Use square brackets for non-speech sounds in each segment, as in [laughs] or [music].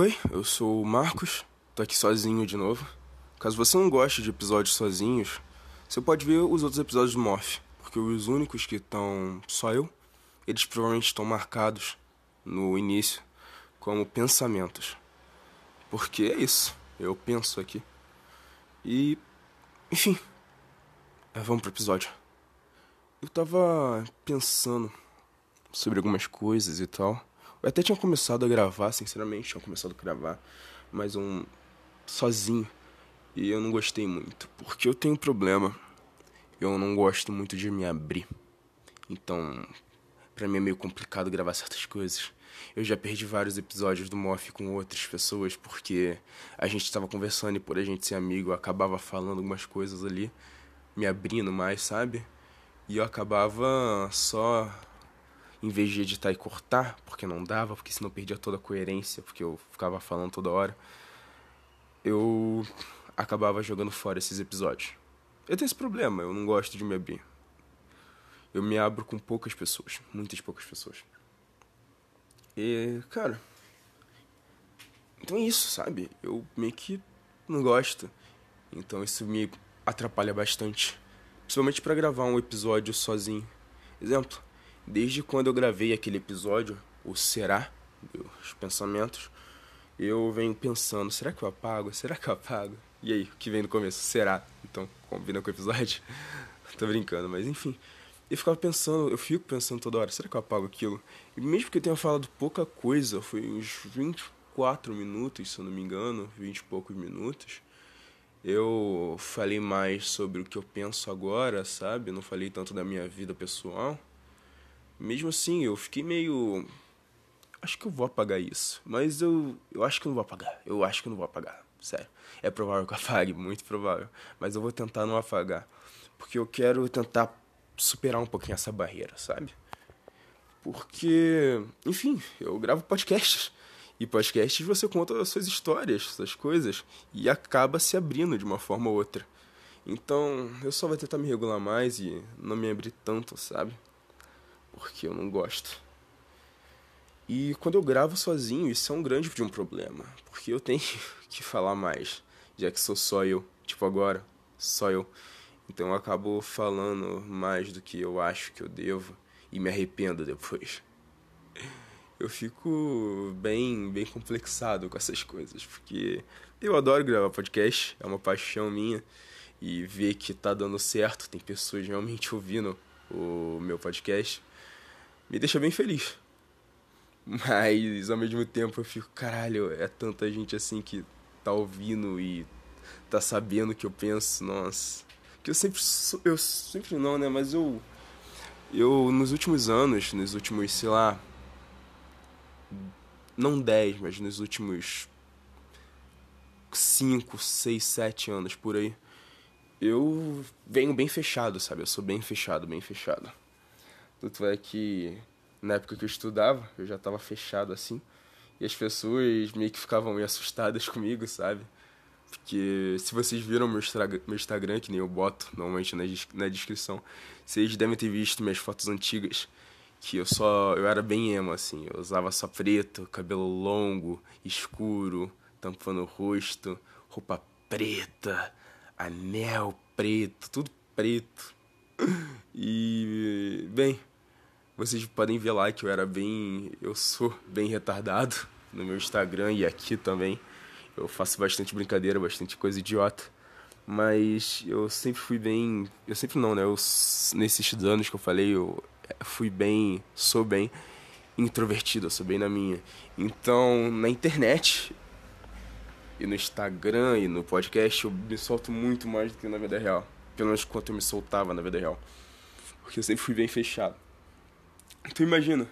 Oi, eu sou o Marcos, tô aqui sozinho de novo. Caso você não goste de episódios sozinhos, você pode ver os outros episódios do Morph, porque os únicos que estão só eu, eles provavelmente estão marcados no início como pensamentos. Porque é isso, eu penso aqui. E, enfim, é, vamos pro episódio. Eu tava pensando sobre algumas coisas e tal. Eu até tinha começado a gravar, sinceramente, tinha começado a gravar, mas um sozinho. E eu não gostei muito, porque eu tenho um problema. Eu não gosto muito de me abrir. Então, para mim é meio complicado gravar certas coisas. Eu já perdi vários episódios do Moff com outras pessoas porque a gente estava conversando e por a gente ser amigo, eu acabava falando algumas coisas ali, me abrindo mais, sabe? E eu acabava só em vez de editar e cortar, porque não dava, porque senão perdia toda a coerência, porque eu ficava falando toda hora, eu acabava jogando fora esses episódios. Eu tenho esse problema, eu não gosto de me abrir. Eu me abro com poucas pessoas, muitas poucas pessoas. E, cara. Então é isso, sabe? Eu meio que não gosto. Então isso me atrapalha bastante. Principalmente para gravar um episódio sozinho. Exemplo, Desde quando eu gravei aquele episódio, o Será, os pensamentos, eu venho pensando, será que eu apago? Será que eu apago? E aí, o que vem no começo? Será? Então, combina com o episódio? [laughs] Tô brincando, mas enfim. Eu ficava pensando, eu fico pensando toda hora, será que eu apago aquilo? E mesmo que eu tenha falado pouca coisa, foi uns 24 minutos, se eu não me engano, 20 e poucos minutos. Eu falei mais sobre o que eu penso agora, sabe? Não falei tanto da minha vida pessoal. Mesmo assim, eu fiquei meio. Acho que eu vou apagar isso. Mas eu, eu acho que eu não vou apagar. Eu acho que eu não vou apagar. Sério. É provável que eu [laughs] apague, muito provável. Mas eu vou tentar não apagar. Porque eu quero tentar superar um pouquinho essa barreira, sabe? Porque, enfim, eu gravo podcasts. E podcasts você conta as suas histórias, suas coisas. E acaba se abrindo de uma forma ou outra. Então, eu só vou tentar me regular mais e não me abrir tanto, sabe? Porque eu não gosto. E quando eu gravo sozinho, isso é um grande de um problema, porque eu tenho [laughs] que falar mais, já que sou só eu, tipo agora, só eu. Então eu acabo falando mais do que eu acho que eu devo e me arrependo depois. [laughs] Eu fico bem, bem complexado com essas coisas, porque eu adoro gravar podcast, é uma paixão minha e ver que tá dando certo, tem pessoas realmente ouvindo o meu podcast me deixa bem feliz. Mas ao mesmo tempo eu fico, caralho, é tanta gente assim que tá ouvindo e tá sabendo o que eu penso, nossa. Que eu sempre eu sempre não, né, mas eu eu nos últimos anos, nos últimos, sei lá, não 10, mas nos últimos 5, 6, 7 anos por aí, eu venho bem fechado, sabe? Eu sou bem fechado, bem fechado. Tanto é que na época que eu estudava, eu já estava fechado assim. E as pessoas meio que ficavam meio assustadas [laughs] comigo, sabe? Porque se vocês viram meu, meu Instagram, que nem eu boto normalmente na, na descrição, vocês devem ter visto minhas fotos antigas. Que eu só. Eu era bem emo, assim. Eu usava só preto, cabelo longo, escuro, tampando o rosto, roupa preta, anel preto, tudo preto. [laughs] E. Bem, vocês podem ver lá que eu era bem. Eu sou bem retardado no meu Instagram e aqui também. Eu faço bastante brincadeira, bastante coisa idiota. Mas eu sempre fui bem. Eu sempre não, né? Eu, nesses anos que eu falei, eu fui bem. Sou bem introvertido, eu sou bem na minha. Então, na internet e no Instagram e no podcast, eu me solto muito mais do que na vida real. Pelo menos quanto eu me soltava na vida real. Porque eu sempre fui bem fechado. Tu imagina,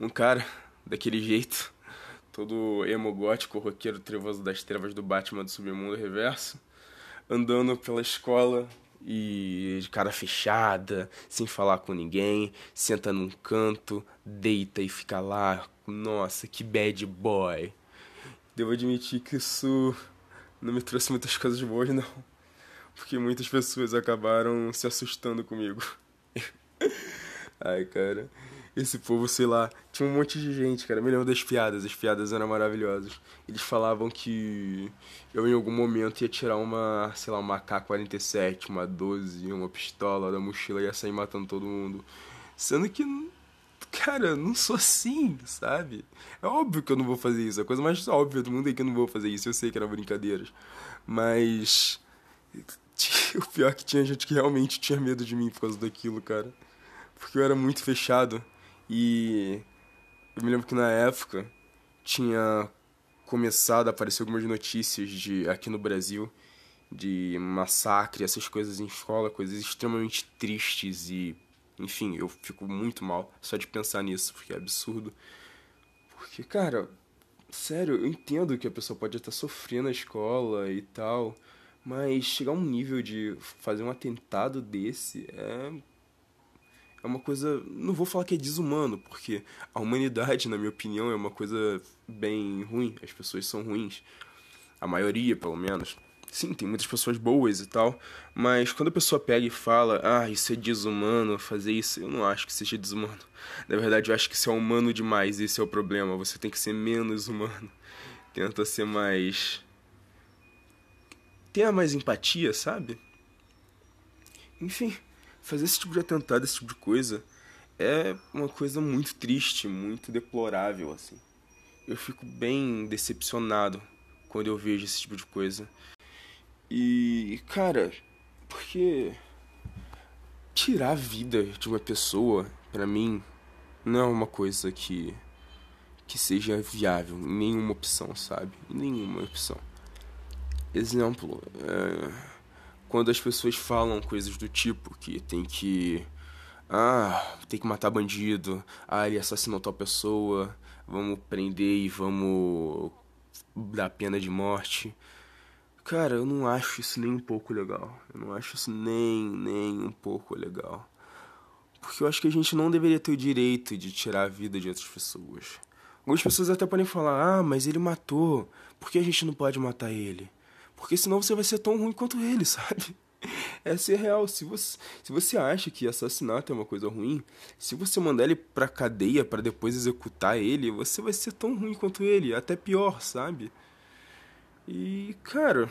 um cara daquele jeito, todo emo gótico, roqueiro trevoso das trevas do Batman do Submundo Reverso, andando pela escola e de cara fechada, sem falar com ninguém, senta num canto, deita e fica lá. Nossa, que bad boy. Devo admitir que isso não me trouxe muitas coisas boas, não. Porque muitas pessoas acabaram se assustando comigo. [laughs] Ai, cara. Esse povo, sei lá, tinha um monte de gente, cara. Me lembro das piadas, as piadas eram maravilhosas. Eles falavam que eu em algum momento ia tirar uma, sei lá, uma AK-47, uma 12, uma pistola da mochila e ia sair matando todo mundo. Sendo que, cara, não sou assim, sabe? É óbvio que eu não vou fazer isso. A coisa mais óbvia do mundo é que eu não vou fazer isso. Eu sei que eram brincadeiras. Mas. [laughs] O pior é que tinha gente que realmente tinha medo de mim por causa daquilo, cara. Porque eu era muito fechado. E eu me lembro que na época tinha começado a aparecer algumas notícias de aqui no Brasil de massacre, essas coisas em escola, coisas extremamente tristes e enfim, eu fico muito mal só de pensar nisso, porque é absurdo. Porque, cara, sério, eu entendo que a pessoa pode estar sofrendo na escola e tal, mas chegar a um nível de fazer um atentado desse é é uma coisa. Não vou falar que é desumano, porque a humanidade, na minha opinião, é uma coisa bem ruim. As pessoas são ruins. A maioria, pelo menos. Sim, tem muitas pessoas boas e tal, mas quando a pessoa pega e fala, ah, isso é desumano fazer isso, eu não acho que seja desumano. Na verdade, eu acho que isso é humano demais, esse é o problema. Você tem que ser menos humano. Tenta ser mais. Tenha mais empatia, sabe? Enfim fazer esse tipo de atentado, esse tipo de coisa, é uma coisa muito triste, muito deplorável, assim. Eu fico bem decepcionado quando eu vejo esse tipo de coisa. E, cara, porque tirar a vida de uma pessoa, para mim, não é uma coisa que que seja viável, nenhuma opção, sabe? Nenhuma opção. Exemplo, é quando as pessoas falam coisas do tipo que tem que ah, tem que matar bandido, ah, ele assassinou tal pessoa, vamos prender e vamos dar pena de morte. Cara, eu não acho isso nem um pouco legal. Eu não acho isso nem, nem um pouco legal. Porque eu acho que a gente não deveria ter o direito de tirar a vida de outras pessoas. Algumas pessoas até podem falar, ah, mas ele matou, por que a gente não pode matar ele? Porque senão você vai ser tão ruim quanto ele, [laughs] sabe? Essa é real. Se você, se você acha que assassinato é uma coisa ruim, se você mandar ele pra cadeia para depois executar ele, você vai ser tão ruim quanto ele, até pior, sabe? E, cara,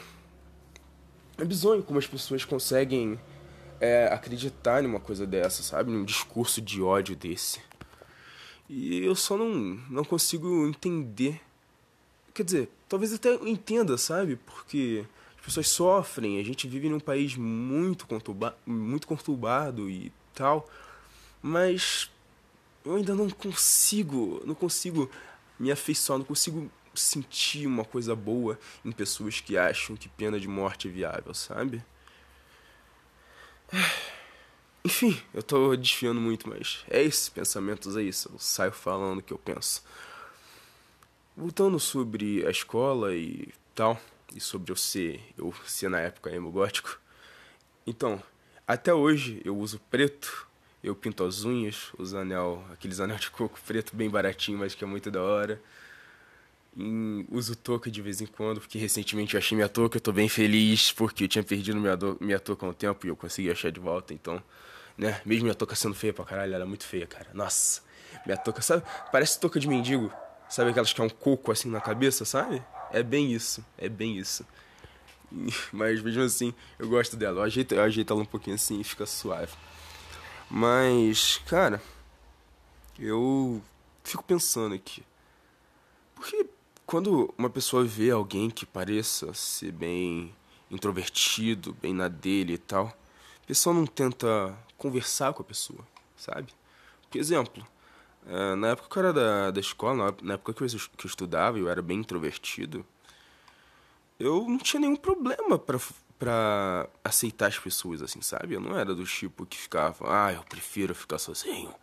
é bizonho como as pessoas conseguem é, acreditar numa coisa dessa, sabe? Num discurso de ódio desse. E eu só não, não consigo entender Quer dizer, talvez até entenda, sabe? Porque as pessoas sofrem, a gente vive num país muito, conturba muito conturbado e tal, mas eu ainda não consigo, não consigo me afeiçoar, não consigo sentir uma coisa boa em pessoas que acham que pena de morte é viável, sabe? [sighs] Enfim, eu tô desfiando muito, mas é esses pensamentos aí, eu saio falando o que eu penso. Voltando sobre a escola e tal, e sobre eu ser, eu ser na época emo gótico. Então, até hoje eu uso preto, eu pinto as unhas, uso anel, aqueles anel de coco preto bem baratinho, mas que é muito da hora. E uso touca de vez em quando, porque recentemente eu achei minha touca, eu tô bem feliz, porque eu tinha perdido minha, minha touca há um tempo e eu consegui achar de volta, então, né, mesmo minha touca sendo feia pra caralho, ela é muito feia, cara. Nossa, minha touca, sabe, parece touca de mendigo. Sabe aquelas que é um coco assim na cabeça, sabe? É bem isso, é bem isso. [laughs] Mas mesmo assim, eu gosto dela. Eu ajeito, eu ajeito ela um pouquinho assim e fica suave. Mas, cara, eu fico pensando aqui. Porque quando uma pessoa vê alguém que pareça ser bem introvertido, bem na dele e tal, a pessoa não tenta conversar com a pessoa, sabe? Por exemplo, é, na época que eu era da, da escola, na época que eu, que eu estudava, eu era bem introvertido, eu não tinha nenhum problema pra, pra aceitar as pessoas, assim, sabe? Eu não era do tipo que ficava, ah, eu prefiro ficar sozinho.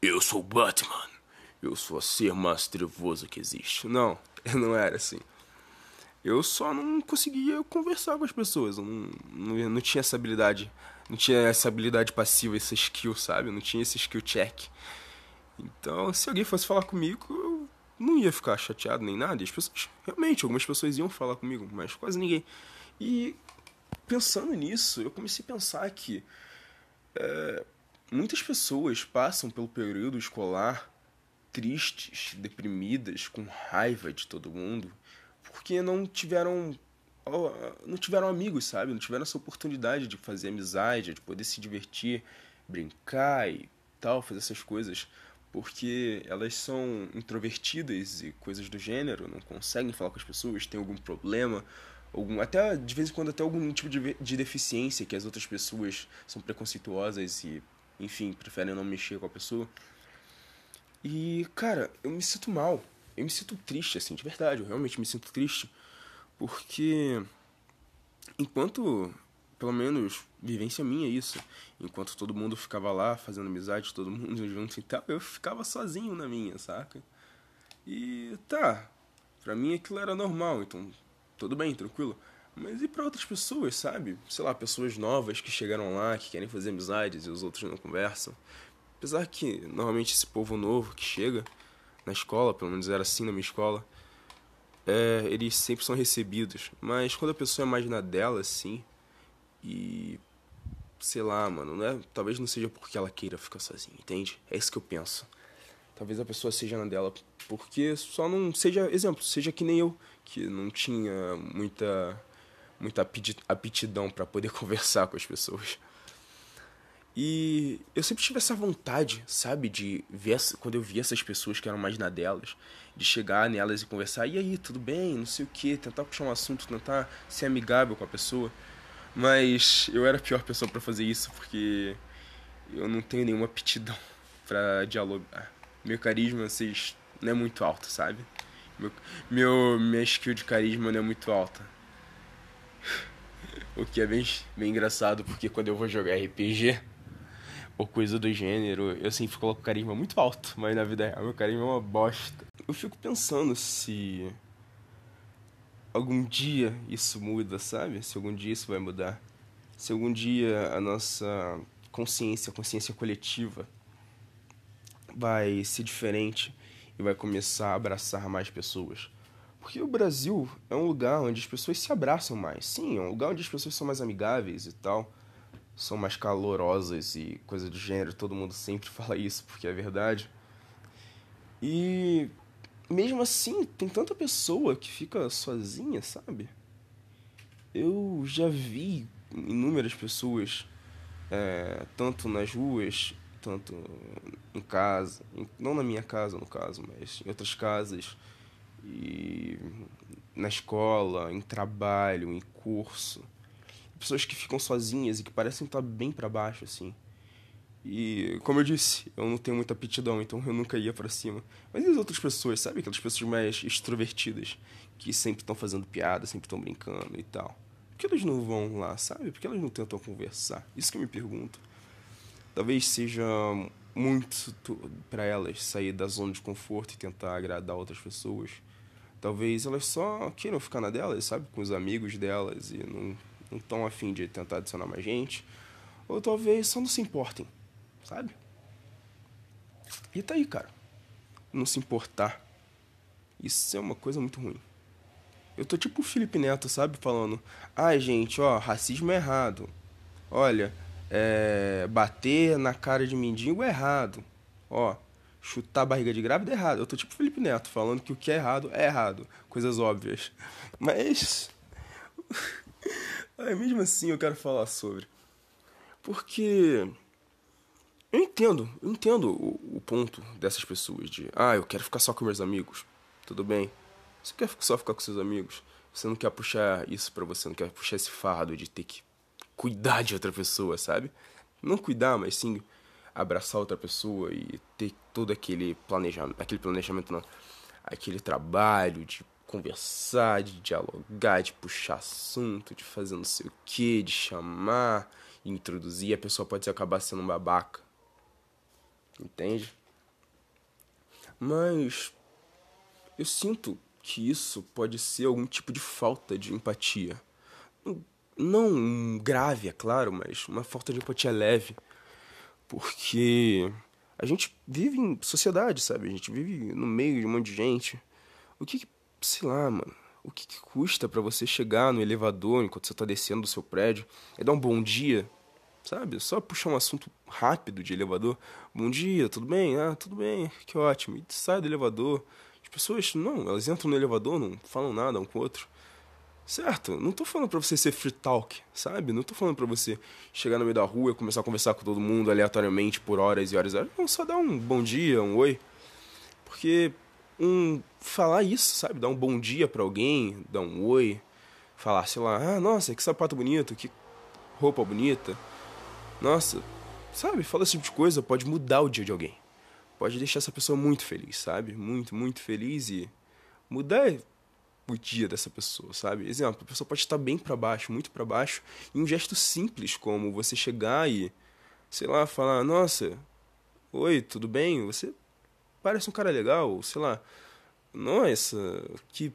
Eu sou Batman. Eu sou a ser mais trevoso que existe. Não, [laughs] eu não era assim. Eu só não conseguia conversar com as pessoas. Eu não, não, não tinha essa habilidade. Não tinha essa habilidade passiva, essa skill, sabe? Eu não tinha esse skill check. Então, se alguém fosse falar comigo, eu não ia ficar chateado nem nada. E as pessoas, realmente, algumas pessoas iam falar comigo, mas quase ninguém. E pensando nisso, eu comecei a pensar que. É, muitas pessoas passam pelo período escolar tristes, deprimidas, com raiva de todo mundo, porque não tiveram não tiveram amigos, sabe? Não tiveram essa oportunidade de fazer amizade, de poder se divertir, brincar e tal, fazer essas coisas, porque elas são introvertidas e coisas do gênero, não conseguem falar com as pessoas, têm algum problema, algum até de vez em quando até algum tipo de, de deficiência que as outras pessoas são preconceituosas e enfim, preferem não mexer com a pessoa. E, cara, eu me sinto mal. Eu me sinto triste, assim, de verdade. Eu realmente me sinto triste. Porque, enquanto, pelo menos, vivência minha isso. Enquanto todo mundo ficava lá fazendo amizade, todo mundo [laughs] junto e tal, eu ficava sozinho na minha, saca? E tá, pra mim aquilo era normal, então tudo bem, tranquilo. Mas e para outras pessoas, sabe? Sei lá, pessoas novas que chegaram lá, que querem fazer amizades e os outros não conversam. Apesar que normalmente esse povo novo que chega na escola, pelo menos era assim na minha escola, é, eles sempre são recebidos. Mas quando a pessoa é mais na dela, assim, e. Sei lá, mano, não é, talvez não seja porque ela queira ficar sozinha, entende? É isso que eu penso. Talvez a pessoa seja na dela porque só não seja, exemplo, seja que nem eu, que não tinha muita muita aptidão para poder [laughs] conversar com as pessoas. E eu sempre tive essa vontade, sabe, de ver quando eu via essas pessoas que eram mais na delas, de chegar nelas e conversar, e aí, tudo bem, não sei o que, tentar puxar um assunto, tentar ser amigável com a pessoa. Mas eu era a pior pessoa para fazer isso porque eu não tenho nenhuma aptidão [laughs] para dialogar. Meu carisma vocês, não é muito alto, sabe? Meu, meu, minha skill de carisma não é muito alta. [laughs] O que é bem, bem engraçado, porque quando eu vou jogar RPG ou coisa do gênero, eu sempre coloco carisma muito alto, mas na vida real meu carisma é uma bosta. Eu fico pensando se algum dia isso muda, sabe? Se algum dia isso vai mudar. Se algum dia a nossa consciência, a consciência coletiva, vai ser diferente e vai começar a abraçar mais pessoas. Porque o Brasil é um lugar onde as pessoas se abraçam mais. Sim, é um lugar onde as pessoas são mais amigáveis e tal. São mais calorosas e coisa do gênero. Todo mundo sempre [laughs] fala isso porque é verdade. E mesmo assim, tem tanta pessoa que fica sozinha, sabe? Eu já vi inúmeras pessoas, é, tanto nas ruas, tanto em casa, não na minha casa no caso, mas em outras casas, e na escola, em trabalho, em curso. Pessoas que ficam sozinhas e que parecem estar bem para baixo, assim. E, como eu disse, eu não tenho muita aptidão, então eu nunca ia para cima. Mas e as outras pessoas, sabe? Aquelas pessoas mais extrovertidas, que sempre estão fazendo piada, sempre estão brincando e tal. Por que elas não vão lá, sabe? Por que elas não tentam conversar? Isso que eu me pergunto. Talvez seja muito para elas sair da zona de conforto e tentar agradar outras pessoas. Talvez elas só queiram ficar na delas, sabe? Com os amigos delas e não estão afim de tentar adicionar mais gente. Ou talvez só não se importem, sabe? E tá aí, cara. Não se importar. Isso é uma coisa muito ruim. Eu tô tipo o Felipe Neto, sabe? Falando: ai, ah, gente, ó, racismo é errado. Olha, é, bater na cara de mendigo é errado. Ó, chutar a barriga de grávida é errado. Eu tô tipo Felipe Neto, falando que o que é errado é errado. Coisas óbvias. Mas. [laughs] mesmo assim eu quero falar sobre. Porque. Eu entendo, eu entendo o, o, ponto dessas pessoas de. Ah, eu quero ficar só com meus amigos. Tudo bem. Você quer só ficar com seus amigos? Você não quer puxar isso pra você, não quer puxar esse fardo de ter que cuidar de outra pessoa, sabe? Não cuidar, mas sim abraçar outra pessoa e ter todo aquele planejamento, aquele planejamento não, aquele trabalho de conversar, de dialogar, de puxar assunto, de fazer não sei o que, de chamar, introduzir, a pessoa pode acabar sendo um babaca. Entende? Mas eu sinto que isso pode ser algum tipo de falta de empatia. Não grave, é claro, mas uma falta de empatia leve. Porque a gente vive em sociedade, sabe? A gente vive no meio de um monte de gente. O que, sei lá, mano, o que, que custa para você chegar no elevador enquanto você tá descendo do seu prédio e dar um bom dia, sabe? Só puxar um assunto rápido de elevador. Bom dia, tudo bem? Ah, tudo bem, que ótimo. E sai do elevador. As pessoas, não, elas entram no elevador, não falam nada um com o outro. Certo? Não tô falando pra você ser free talk, sabe? Não tô falando pra você chegar no meio da rua e começar a conversar com todo mundo aleatoriamente por horas e horas e horas. Não, só dar um bom dia, um oi. Porque um falar isso, sabe? Dar um bom dia para alguém, dar um oi, falar, sei lá, ah, nossa, que sapato bonito, que roupa bonita. Nossa, sabe? Fala esse tipo de coisa, pode mudar o dia de alguém. Pode deixar essa pessoa muito feliz, sabe? Muito, muito feliz e mudar o dia dessa pessoa, sabe? Exemplo, a pessoa pode estar bem para baixo, muito para baixo, e um gesto simples como você chegar e, sei lá, falar: "Nossa, oi, tudo bem? Você parece um cara legal", sei lá. "Nossa, que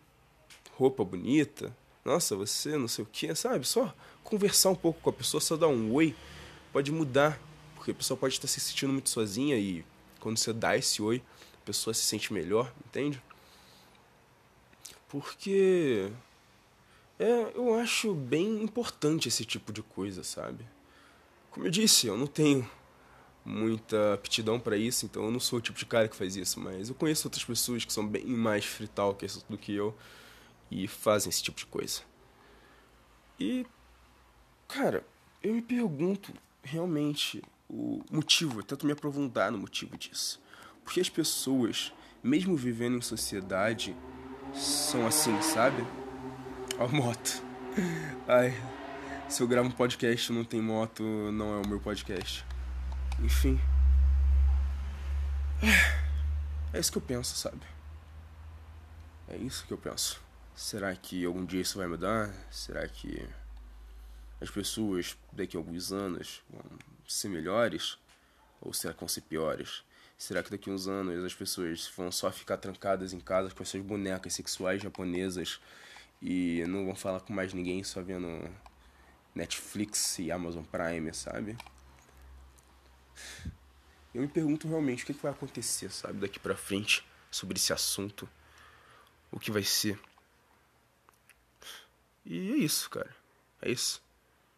roupa bonita". Nossa, você não sei o que, sabe? Só conversar um pouco com a pessoa, só dar um oi, pode mudar. Porque a pessoa pode estar se sentindo muito sozinha e quando você dá esse oi, a pessoa se sente melhor, entende? Porque é, eu acho bem importante esse tipo de coisa, sabe? Como eu disse, eu não tenho muita aptidão para isso, então eu não sou o tipo de cara que faz isso, mas eu conheço outras pessoas que são bem mais talkers do que eu e fazem esse tipo de coisa. E, cara, eu me pergunto realmente o motivo, eu tento me aprofundar no motivo disso. Porque as pessoas, mesmo vivendo em sociedade, são assim, sabe? [laughs] Ó, moto. Ai, se eu gravo um podcast não tem moto, não é o meu podcast. Enfim. É isso que eu penso, sabe? É isso que eu penso. Será que algum dia isso vai mudar? Será que as pessoas daqui a alguns anos vão ser melhores? Ou será que vão ser piores? Será que daqui a uns anos as pessoas vão só ficar trancadas em casa com essas bonecas sexuais japonesas e não vão falar com mais ninguém, só vendo Netflix e Amazon Prime, sabe? Eu me pergunto realmente o que vai acontecer, sabe, daqui pra frente sobre esse assunto. O que vai ser. E é isso, cara. É isso.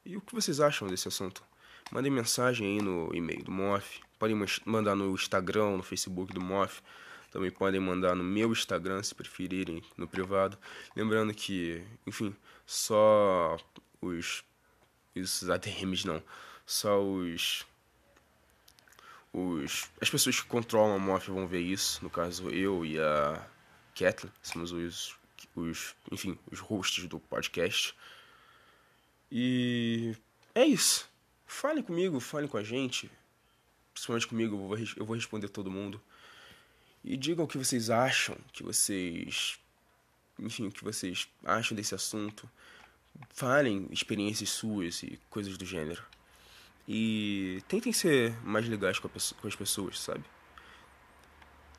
E o que vocês acham desse assunto? Mandem mensagem aí no e-mail do MOF. Podem mandar no Instagram, no Facebook do MOF. Também podem mandar no meu Instagram, se preferirem, no privado. Lembrando que, enfim, só os. Os ADMs não. Só os. Os, as pessoas que controlam a MOF vão ver isso. No caso, eu e a Kathleen. Somos os os, enfim, os hosts do podcast. E é isso. Falem comigo, falem com a gente. Principalmente comigo, eu vou, eu vou responder todo mundo. E digam o que vocês acham, que vocês. Enfim, o que vocês acham desse assunto. Falem experiências suas e coisas do gênero. E tentem ser mais legais com, com as pessoas, sabe?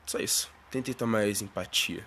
Só isso. Tentem ter mais empatia.